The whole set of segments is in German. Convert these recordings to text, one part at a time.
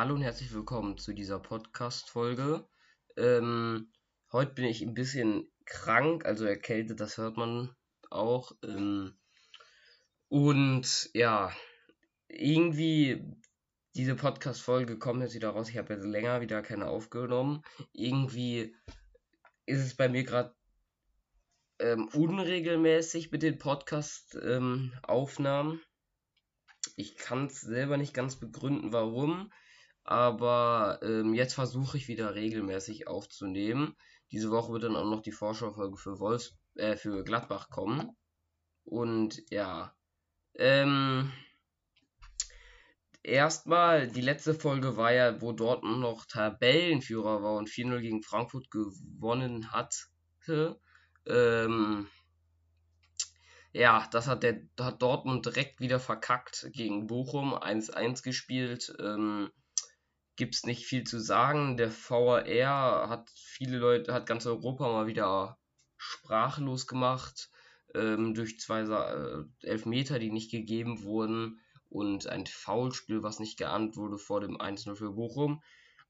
Hallo und herzlich willkommen zu dieser Podcast-Folge. Ähm, heute bin ich ein bisschen krank, also erkältet, das hört man auch. Ähm, und ja, irgendwie diese Podcast-Folge kommt jetzt wieder raus. Ich habe jetzt länger wieder keine aufgenommen. Irgendwie ist es bei mir gerade ähm, unregelmäßig mit den Podcast-Aufnahmen. Ähm, ich kann es selber nicht ganz begründen, warum. Aber ähm, jetzt versuche ich wieder regelmäßig aufzunehmen. Diese Woche wird dann auch noch die Vorschaufolge für Wolfs äh, für Gladbach kommen. Und ja. Ähm, erstmal, die letzte Folge war ja, wo Dortmund noch Tabellenführer war und 4-0 gegen Frankfurt gewonnen hatte. Ähm, ja, das hat der hat Dortmund direkt wieder verkackt gegen Bochum, 1-1 gespielt. Ähm, es nicht viel zu sagen. Der VAR hat viele Leute, hat ganz Europa mal wieder sprachlos gemacht ähm, durch zwei äh, Elfmeter, die nicht gegeben wurden und ein Foulspiel, was nicht geahnt wurde vor dem 1-0 für Bochum.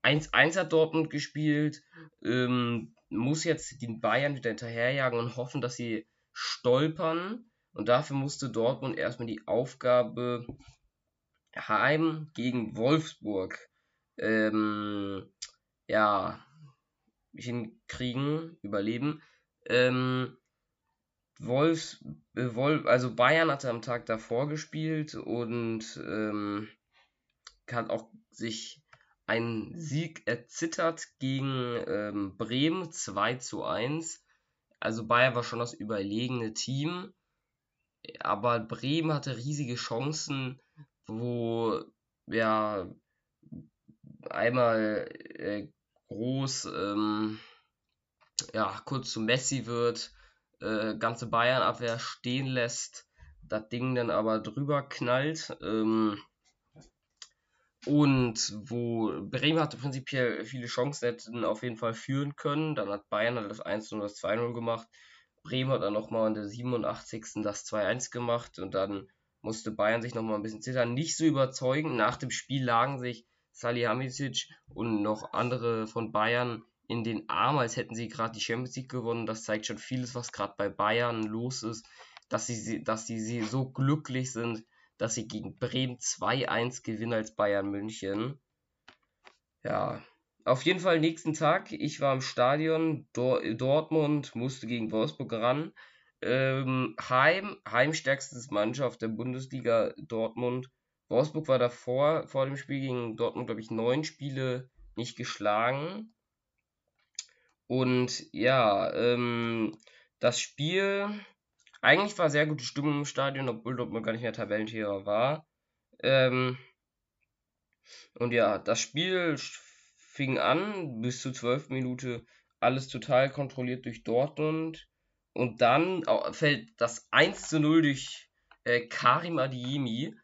1-1 hat Dortmund gespielt, ähm, muss jetzt den Bayern wieder hinterherjagen und hoffen, dass sie stolpern. Und dafür musste Dortmund erstmal die Aufgabe heim gegen Wolfsburg ähm, ja, hinkriegen, überleben. Ähm, Wolfs, äh, Wolf, also Bayern hatte am Tag davor gespielt und ähm, hat auch sich einen Sieg erzittert gegen ähm, Bremen 2 zu 1. Also Bayern war schon das überlegene Team, aber Bremen hatte riesige Chancen, wo ja einmal äh, groß ähm, ja kurz zu Messi wird, äh, ganze Bayern-Abwehr stehen lässt, das Ding dann aber drüber knallt. Ähm, und wo Bremen hatte prinzipiell viele Chancen, hätten auf jeden Fall führen können. Dann hat Bayern das 1 und das 2-0 gemacht. Bremen hat dann nochmal in der 87. das 2-1 gemacht und dann musste Bayern sich nochmal ein bisschen zittern. Nicht so überzeugen. Nach dem Spiel lagen sich Salihamidzic und noch andere von Bayern in den Arm, als hätten sie gerade die Champions League gewonnen. Das zeigt schon vieles, was gerade bei Bayern los ist, dass sie, dass sie, sie so glücklich sind, dass sie gegen Bremen 2-1 gewinnen als Bayern München. Ja, auf jeden Fall nächsten Tag. Ich war im Stadion, Dor Dortmund musste gegen Wolfsburg ran. Ähm, Heim, heimstärkstes Mannschaft der Bundesliga Dortmund Wolfsburg war davor, vor dem Spiel gegen Dortmund, glaube ich, neun Spiele nicht geschlagen. Und ja, ähm, das Spiel, eigentlich war sehr gute Stimmung im Stadion, obwohl Dortmund gar nicht mehr Tabellentierer war. Ähm, und ja, das Spiel fing an, bis zur 12. Minute alles total kontrolliert durch Dortmund. Und dann fällt das 1 zu 0 durch äh, Karim Adiemi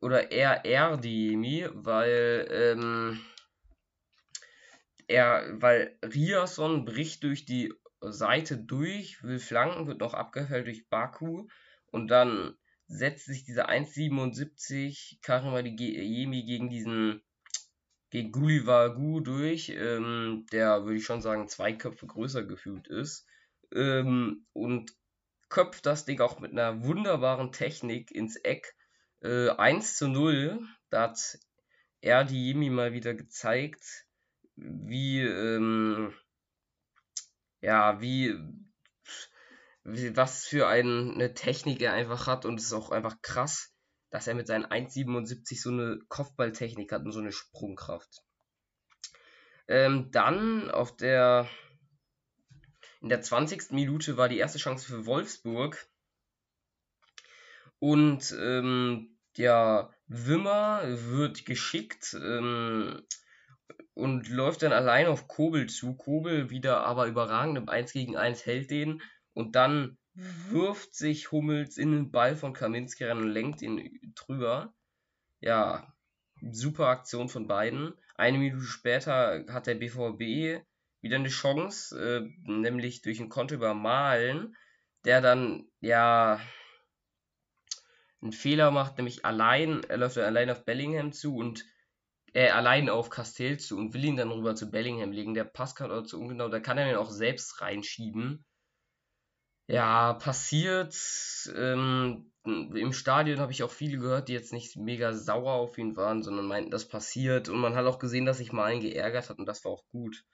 oder eher Erdemi, weil ähm, er, weil Riason bricht durch die Seite durch, will flanken, wird noch abgefällt durch Baku und dann setzt sich dieser 1,77 Karimadiemi gegen diesen gegen Gulivagu durch, ähm, der würde ich schon sagen zwei Köpfe größer gefühlt ist ähm, und köpft das Ding auch mit einer wunderbaren Technik ins Eck äh, 1 zu 0, da hat er die Yemi mal wieder gezeigt, wie, ähm, ja, wie, wie, was für eine Technik er einfach hat und es ist auch einfach krass, dass er mit seinen 1,77 so eine Kopfballtechnik hat und so eine Sprungkraft. Ähm, dann auf der in der 20. Minute war die erste Chance für Wolfsburg. Und ähm, der Wimmer wird geschickt ähm, und läuft dann allein auf Kobel zu. Kobel wieder aber überragend im 1 gegen 1 hält den und dann wirft sich Hummels in den Ball von Kaminski rein und lenkt ihn drüber. Ja, super Aktion von beiden. Eine Minute später hat der BVB wieder eine Chance, äh, nämlich durch einen Konto über Malen, der dann ja einen Fehler macht, nämlich allein, er läuft allein auf Bellingham zu und äh, allein auf Castells zu und will ihn dann rüber zu Bellingham legen. Der Pass kann oder zu ungenau, da kann er ihn auch selbst reinschieben. Ja, passiert. Ähm, Im Stadion habe ich auch viele gehört, die jetzt nicht mega sauer auf ihn waren, sondern meinten, das passiert. Und man hat auch gesehen, dass sich Malen geärgert hat und das war auch gut.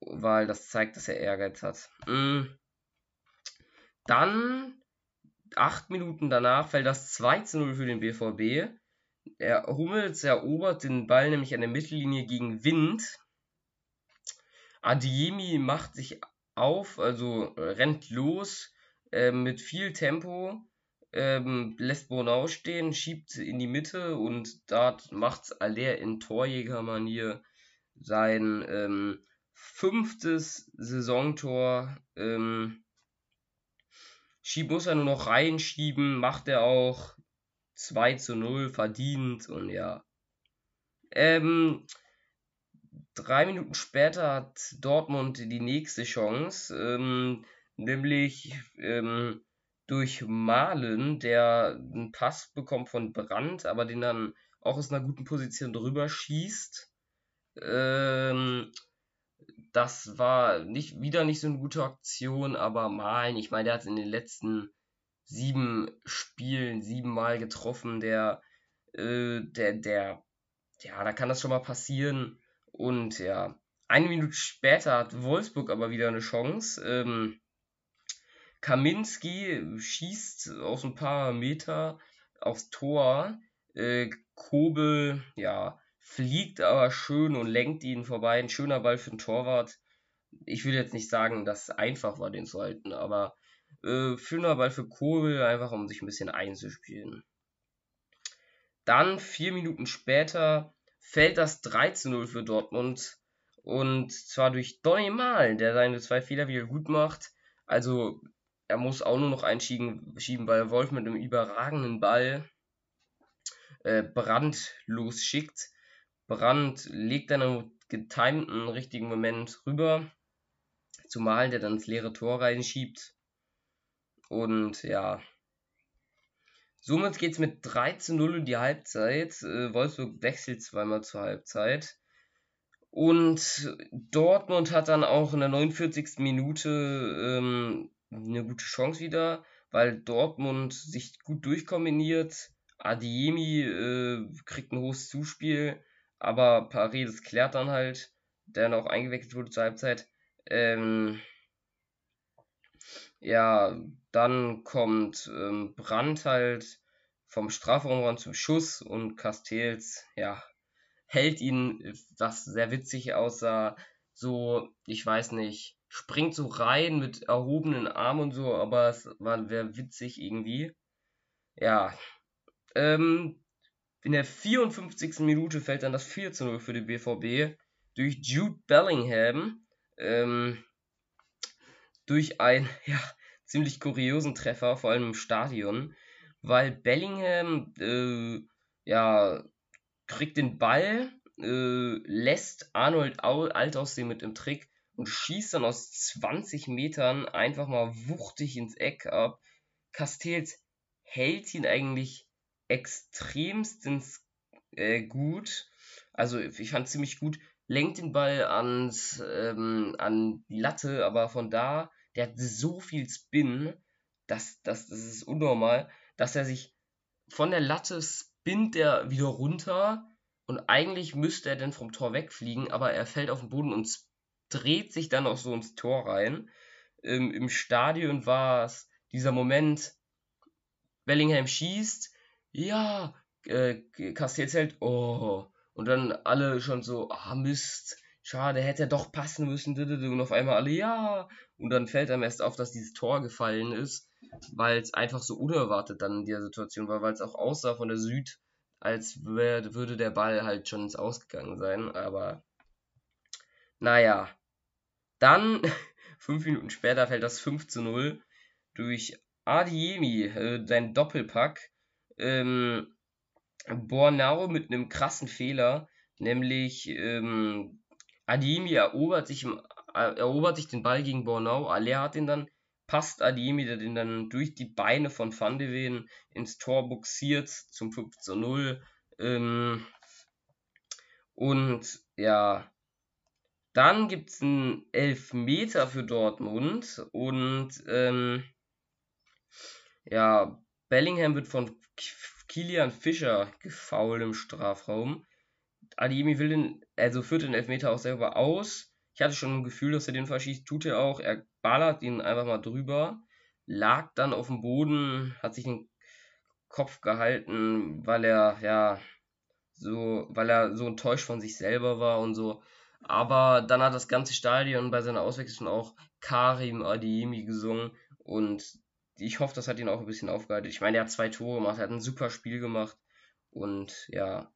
Weil das zeigt, dass er Ehrgeiz hat. Mhm. Dann, acht Minuten danach, fällt das 2 zu 0 für den BVB. Er Hummels erobert den Ball nämlich an der Mittellinie gegen Wind. Adiemi macht sich auf, also rennt los äh, mit viel Tempo, ähm, lässt Bornau stehen, schiebt in die Mitte und dort macht Aller in Torjägermanier sein ähm, fünftes Saisontor. Ähm, muss er nur noch reinschieben, macht er auch 2 zu 0 verdient und ja. Ähm, drei Minuten später hat Dortmund die nächste Chance, ähm, nämlich ähm, durch Malen, der einen Pass bekommt von Brandt, aber den dann auch aus einer guten Position drüber schießt. Ähm, das war nicht wieder nicht so eine gute Aktion, aber Malen, ich meine, der hat in den letzten sieben Spielen siebenmal getroffen. Der, äh, der, der, ja, da kann das schon mal passieren. Und ja, eine Minute später hat Wolfsburg aber wieder eine Chance. Ähm, Kaminski schießt aus ein paar Meter aufs Tor. Äh, Kobel, ja, fliegt aber schön und lenkt ihn vorbei. Ein schöner Ball für den Torwart. Ich will jetzt nicht sagen, dass es einfach war, den zu halten, aber äh, schöner Ball für Kobel, einfach um sich ein bisschen einzuspielen. Dann, vier Minuten später, fällt das 3 zu 0 für Dortmund. Und zwar durch Donny Mal, der seine zwei Fehler wieder gut macht. Also, er muss auch nur noch einschieben, schieben, weil Wolf mit einem überragenden Ball äh, Brand losschickt. Brand legt dann im getimten richtigen Moment rüber. Zumal der dann ins leere Tor reinschiebt. Und ja. Somit geht es mit 3 zu 0 in die Halbzeit. Äh, Wolfsburg wechselt zweimal zur Halbzeit. Und Dortmund hat dann auch in der 49. Minute ähm, eine gute Chance wieder, weil Dortmund sich gut durchkombiniert. Adiemi äh, kriegt ein hohes Zuspiel, aber Paredes klärt dann halt, der auch eingewechselt wurde zur Halbzeit. Ähm, ja, dann kommt ähm, Brandt halt vom Strafraumrand zum Schuss und Castells, ja, hält ihn, was sehr witzig aussah, so, ich weiß nicht, springt so rein mit erhobenen Armen und so, aber es war sehr witzig irgendwie. Ja, ähm, in der 54. Minute fällt dann das 4 zu 0 für die BVB durch Jude Bellingham. Ähm, durch einen ja, ziemlich kuriosen Treffer, vor allem im Stadion, weil Bellingham äh, ja, kriegt den Ball, äh, lässt Arnold alt aussehen mit dem Trick und schießt dann aus 20 Metern einfach mal wuchtig ins Eck ab. Castells hält ihn eigentlich extremstens äh, gut. Also ich fand ziemlich gut lenkt den Ball ans, ähm, an die Latte, aber von da, der hat so viel Spin, dass, dass, das ist unnormal, dass er sich von der Latte spinnt er wieder runter und eigentlich müsste er dann vom Tor wegfliegen, aber er fällt auf den Boden und dreht sich dann auch so ins Tor rein. Ähm, Im Stadion war es dieser Moment, Bellingham schießt, ja, äh, Castells hält, oh, und dann alle schon so, ah Mist, schade, hätte doch passen müssen. Und auf einmal alle, ja. Und dann fällt einem erst auf, dass dieses Tor gefallen ist, weil es einfach so unerwartet dann in der Situation war, weil es auch aussah von der Süd, als würde der Ball halt schon ins Ausgegangen sein. Aber naja. Dann, fünf Minuten später, fällt das 5 zu 0 durch Adiemi, äh, sein Doppelpack. Ähm, Bornau mit einem krassen Fehler, nämlich ähm, Ademi erobert sich, im, äh, erobert sich den Ball gegen Bornau, Aller hat ihn dann, passt Ademi, der den dann durch die Beine von Van de Ven ins Tor buxiert zum 5 zu 0. Ähm, Und ja, dann gibt es einen Elfmeter für Dortmund und ähm, ja, Bellingham wird von Kilian Fischer gefault im Strafraum. Adiemi will den, also führt den Elfmeter auch selber aus. Ich hatte schon ein Gefühl, dass er den verschießt, tut er auch. Er ballert ihn einfach mal drüber, lag dann auf dem Boden, hat sich den Kopf gehalten, weil er, ja, so, weil er so enttäuscht von sich selber war und so. Aber dann hat das ganze Stadion bei seiner Auswechslung auch Karim Adiemi gesungen und ich hoffe, das hat ihn auch ein bisschen aufgehalten. Ich meine, er hat zwei Tore gemacht, er hat ein super Spiel gemacht und ja.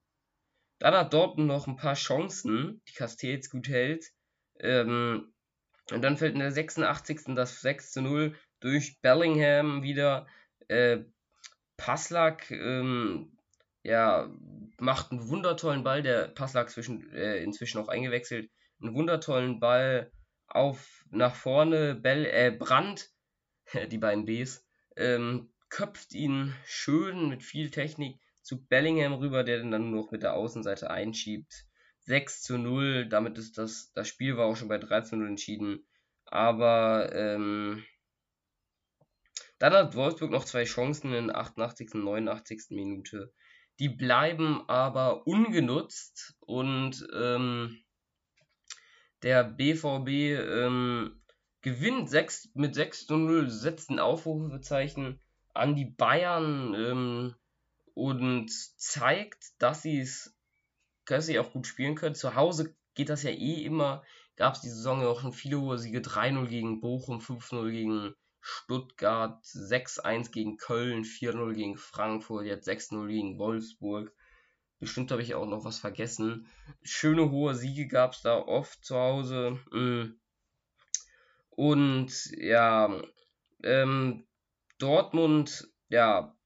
Dann hat Dortmund noch ein paar Chancen, die Castells gut hält. Ähm, und dann fällt in der 86. das 6 zu 0 durch Bellingham wieder. Äh, Passlack ähm, ja, macht einen wundertollen Ball, der Passlack zwischen, äh, inzwischen auch eingewechselt. Einen wundertollen Ball auf nach vorne. Bell, äh, Brandt, die beiden Bs, ähm, köpft ihn schön mit viel Technik zu Bellingham rüber, der den dann nur noch mit der Außenseite einschiebt. 6 zu 0, damit ist das, das Spiel war auch schon bei 3 zu 0 entschieden. Aber ähm, dann hat Wolfsburg noch zwei Chancen in der 88. und 89. Minute. Die bleiben aber ungenutzt und ähm, der BVB ähm, gewinnt 6, mit 6 zu 0, setzt ein Aufrufezeichen an die Bayern ähm, und zeigt, dass sie es dass sie auch gut spielen können. Zu Hause geht das ja eh immer. Gab es die Saison ja auch schon viele hohe Siege. 3-0 gegen Bochum, 5-0 gegen Stuttgart, 6-1 gegen Köln, 4-0 gegen Frankfurt, jetzt 6-0 gegen Wolfsburg. Bestimmt habe ich auch noch was vergessen. Schöne hohe Siege gab es da oft zu Hause. Mm. Und ja, ähm, Dortmund, ja,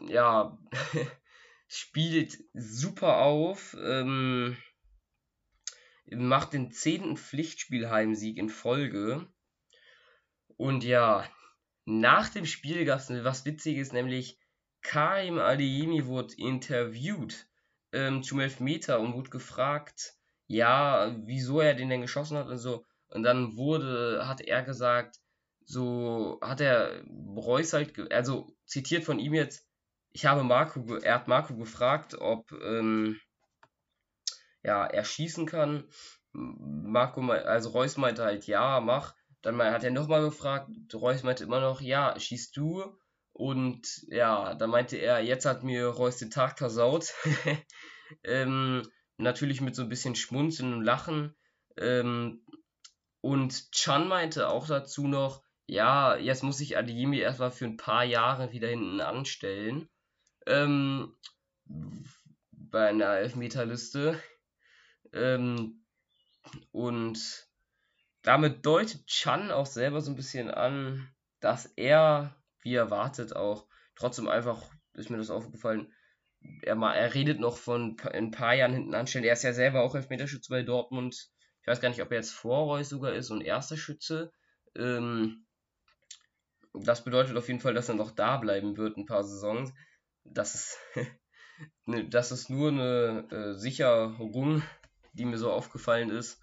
ja, spielt super auf. Ähm, macht den zehnten Pflichtspielheimsieg in Folge. Und ja, nach dem Spiel gab es was Witziges, nämlich Karim Adeyemi wurde interviewt ähm, zum Elfmeter und wurde gefragt, ja, wieso er den denn geschossen hat und so. Und dann wurde, hat er gesagt, so hat er Reus halt, also zitiert von ihm jetzt, ich habe Marco, er hat Marco gefragt, ob ähm, ja, er schießen kann. Marco, also Reus meinte halt, ja, mach. Dann hat er nochmal gefragt, Reus meinte immer noch, ja, schießt du. Und ja, dann meinte er, jetzt hat mir Reus den Tag versaut. ähm, natürlich mit so ein bisschen Schmunzeln und Lachen. Ähm, und Chan meinte auch dazu noch, ja, jetzt muss ich Adeyemi erstmal für ein paar Jahre wieder hinten anstellen. Ähm, bei einer Elfmeterliste. Ähm, und damit deutet Chan auch selber so ein bisschen an, dass er, wie erwartet, auch trotzdem einfach, ist mir das aufgefallen, er, mal, er redet noch von ein paar Jahren hinten anstellen. Er ist ja selber auch Elfmeterschütze bei Dortmund. Ich weiß gar nicht, ob er jetzt vor Reus sogar ist und erster Schütze. Ähm, das bedeutet auf jeden Fall, dass er noch da bleiben wird ein paar Saisons. Das ist, ne, das ist nur eine äh, Sicherung, die mir so aufgefallen ist.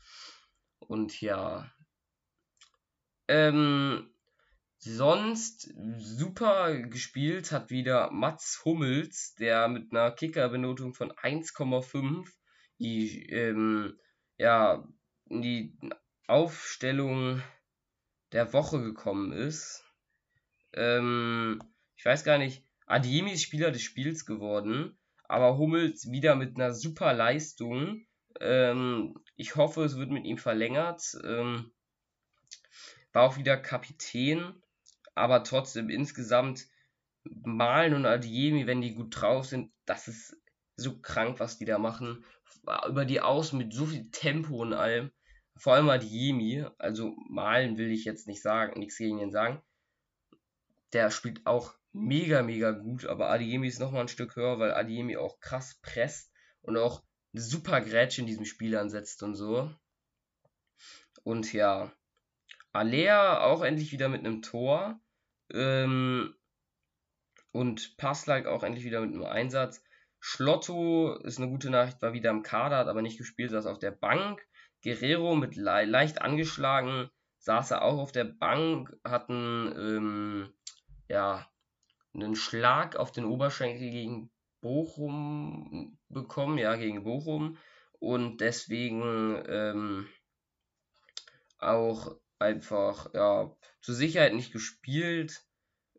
Und ja. Ähm, sonst super gespielt hat wieder Mats Hummels, der mit einer Kicker-Benotung von 1,5 die, ähm, ja, in die Aufstellung der Woche gekommen ist. Ähm, ich weiß gar nicht, Adiemi ist Spieler des Spiels geworden, aber Hummels wieder mit einer super Leistung. Ähm, ich hoffe, es wird mit ihm verlängert. Ähm, war auch wieder Kapitän, aber trotzdem insgesamt Malen und Adiemi, wenn die gut drauf sind, das ist so krank, was die da machen. Über die Außen mit so viel Tempo und allem. Vor allem Adiemi, also Malen will ich jetzt nicht sagen, nichts gegen ihn sagen. Der spielt auch mega, mega gut, aber Adiemi ist nochmal ein Stück höher, weil Adiemi auch krass presst und auch eine super Grätsche in diesem Spiel ansetzt und so. Und ja, Alea auch endlich wieder mit einem Tor. Ähm, und Passlack auch endlich wieder mit einem Einsatz. Schlotto ist eine gute Nachricht, war wieder im Kader, hat aber nicht gespielt, saß auf der Bank. Guerrero mit le leicht angeschlagen, saß er auch auf der Bank, hatten ähm, ja einen Schlag auf den Oberschenkel gegen Bochum bekommen, ja, gegen Bochum. Und deswegen ähm, auch einfach, ja, zur Sicherheit nicht gespielt.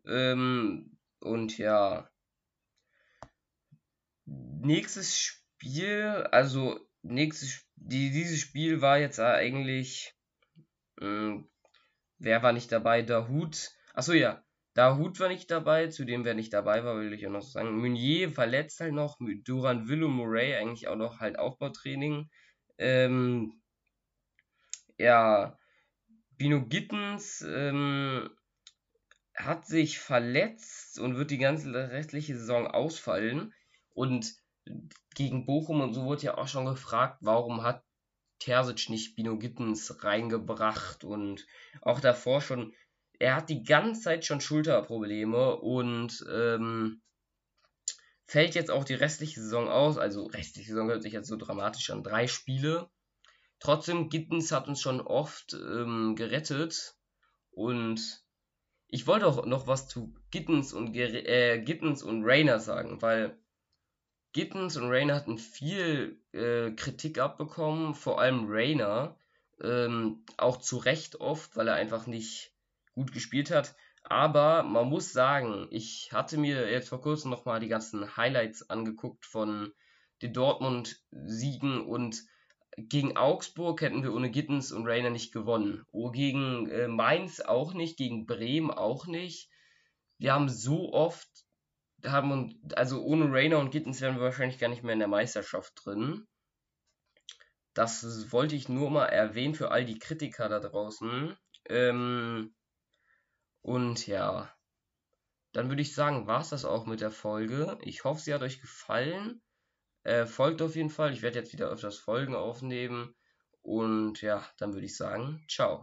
Ähm, und ja, nächstes Spiel, also nächstes, die, dieses Spiel war jetzt eigentlich, mh, hm, wer war nicht dabei? Dahut. Achso, ja, Dahut war nicht dabei, zudem wer nicht dabei war, will ich auch noch sagen. Meunier verletzt halt noch, Duran Willow Murray eigentlich auch noch halt Aufbautraining. Ähm, ja, Bino Gittens ähm, hat sich verletzt und wird die ganze restliche Saison ausfallen. Und gegen Bochum und so wurde ja auch schon gefragt, warum hat Terzic nicht Bino Gittens reingebracht und auch davor schon, er hat die ganze Zeit schon Schulterprobleme und ähm, fällt jetzt auch die restliche Saison aus, also restliche Saison hört sich jetzt so dramatisch an, drei Spiele. Trotzdem, Gittens hat uns schon oft ähm, gerettet und ich wollte auch noch was zu Gittens und, äh, und Rainer sagen, weil Gittens und Rainer hatten viel äh, Kritik abbekommen, vor allem Rainer, ähm, auch zu Recht oft, weil er einfach nicht gut gespielt hat. Aber man muss sagen, ich hatte mir jetzt vor kurzem nochmal die ganzen Highlights angeguckt von den Dortmund-Siegen und gegen Augsburg hätten wir ohne Gittens und Rainer nicht gewonnen. Oh, gegen äh, Mainz auch nicht, gegen Bremen auch nicht. Wir haben so oft haben und also ohne Rainer und Gittens wären wir wahrscheinlich gar nicht mehr in der Meisterschaft drin. Das wollte ich nur mal erwähnen für all die Kritiker da draußen. Ähm, und ja, dann würde ich sagen, war es das auch mit der Folge. Ich hoffe, sie hat euch gefallen. Äh, folgt auf jeden Fall. Ich werde jetzt wieder öfters Folgen aufnehmen. Und ja, dann würde ich sagen, ciao.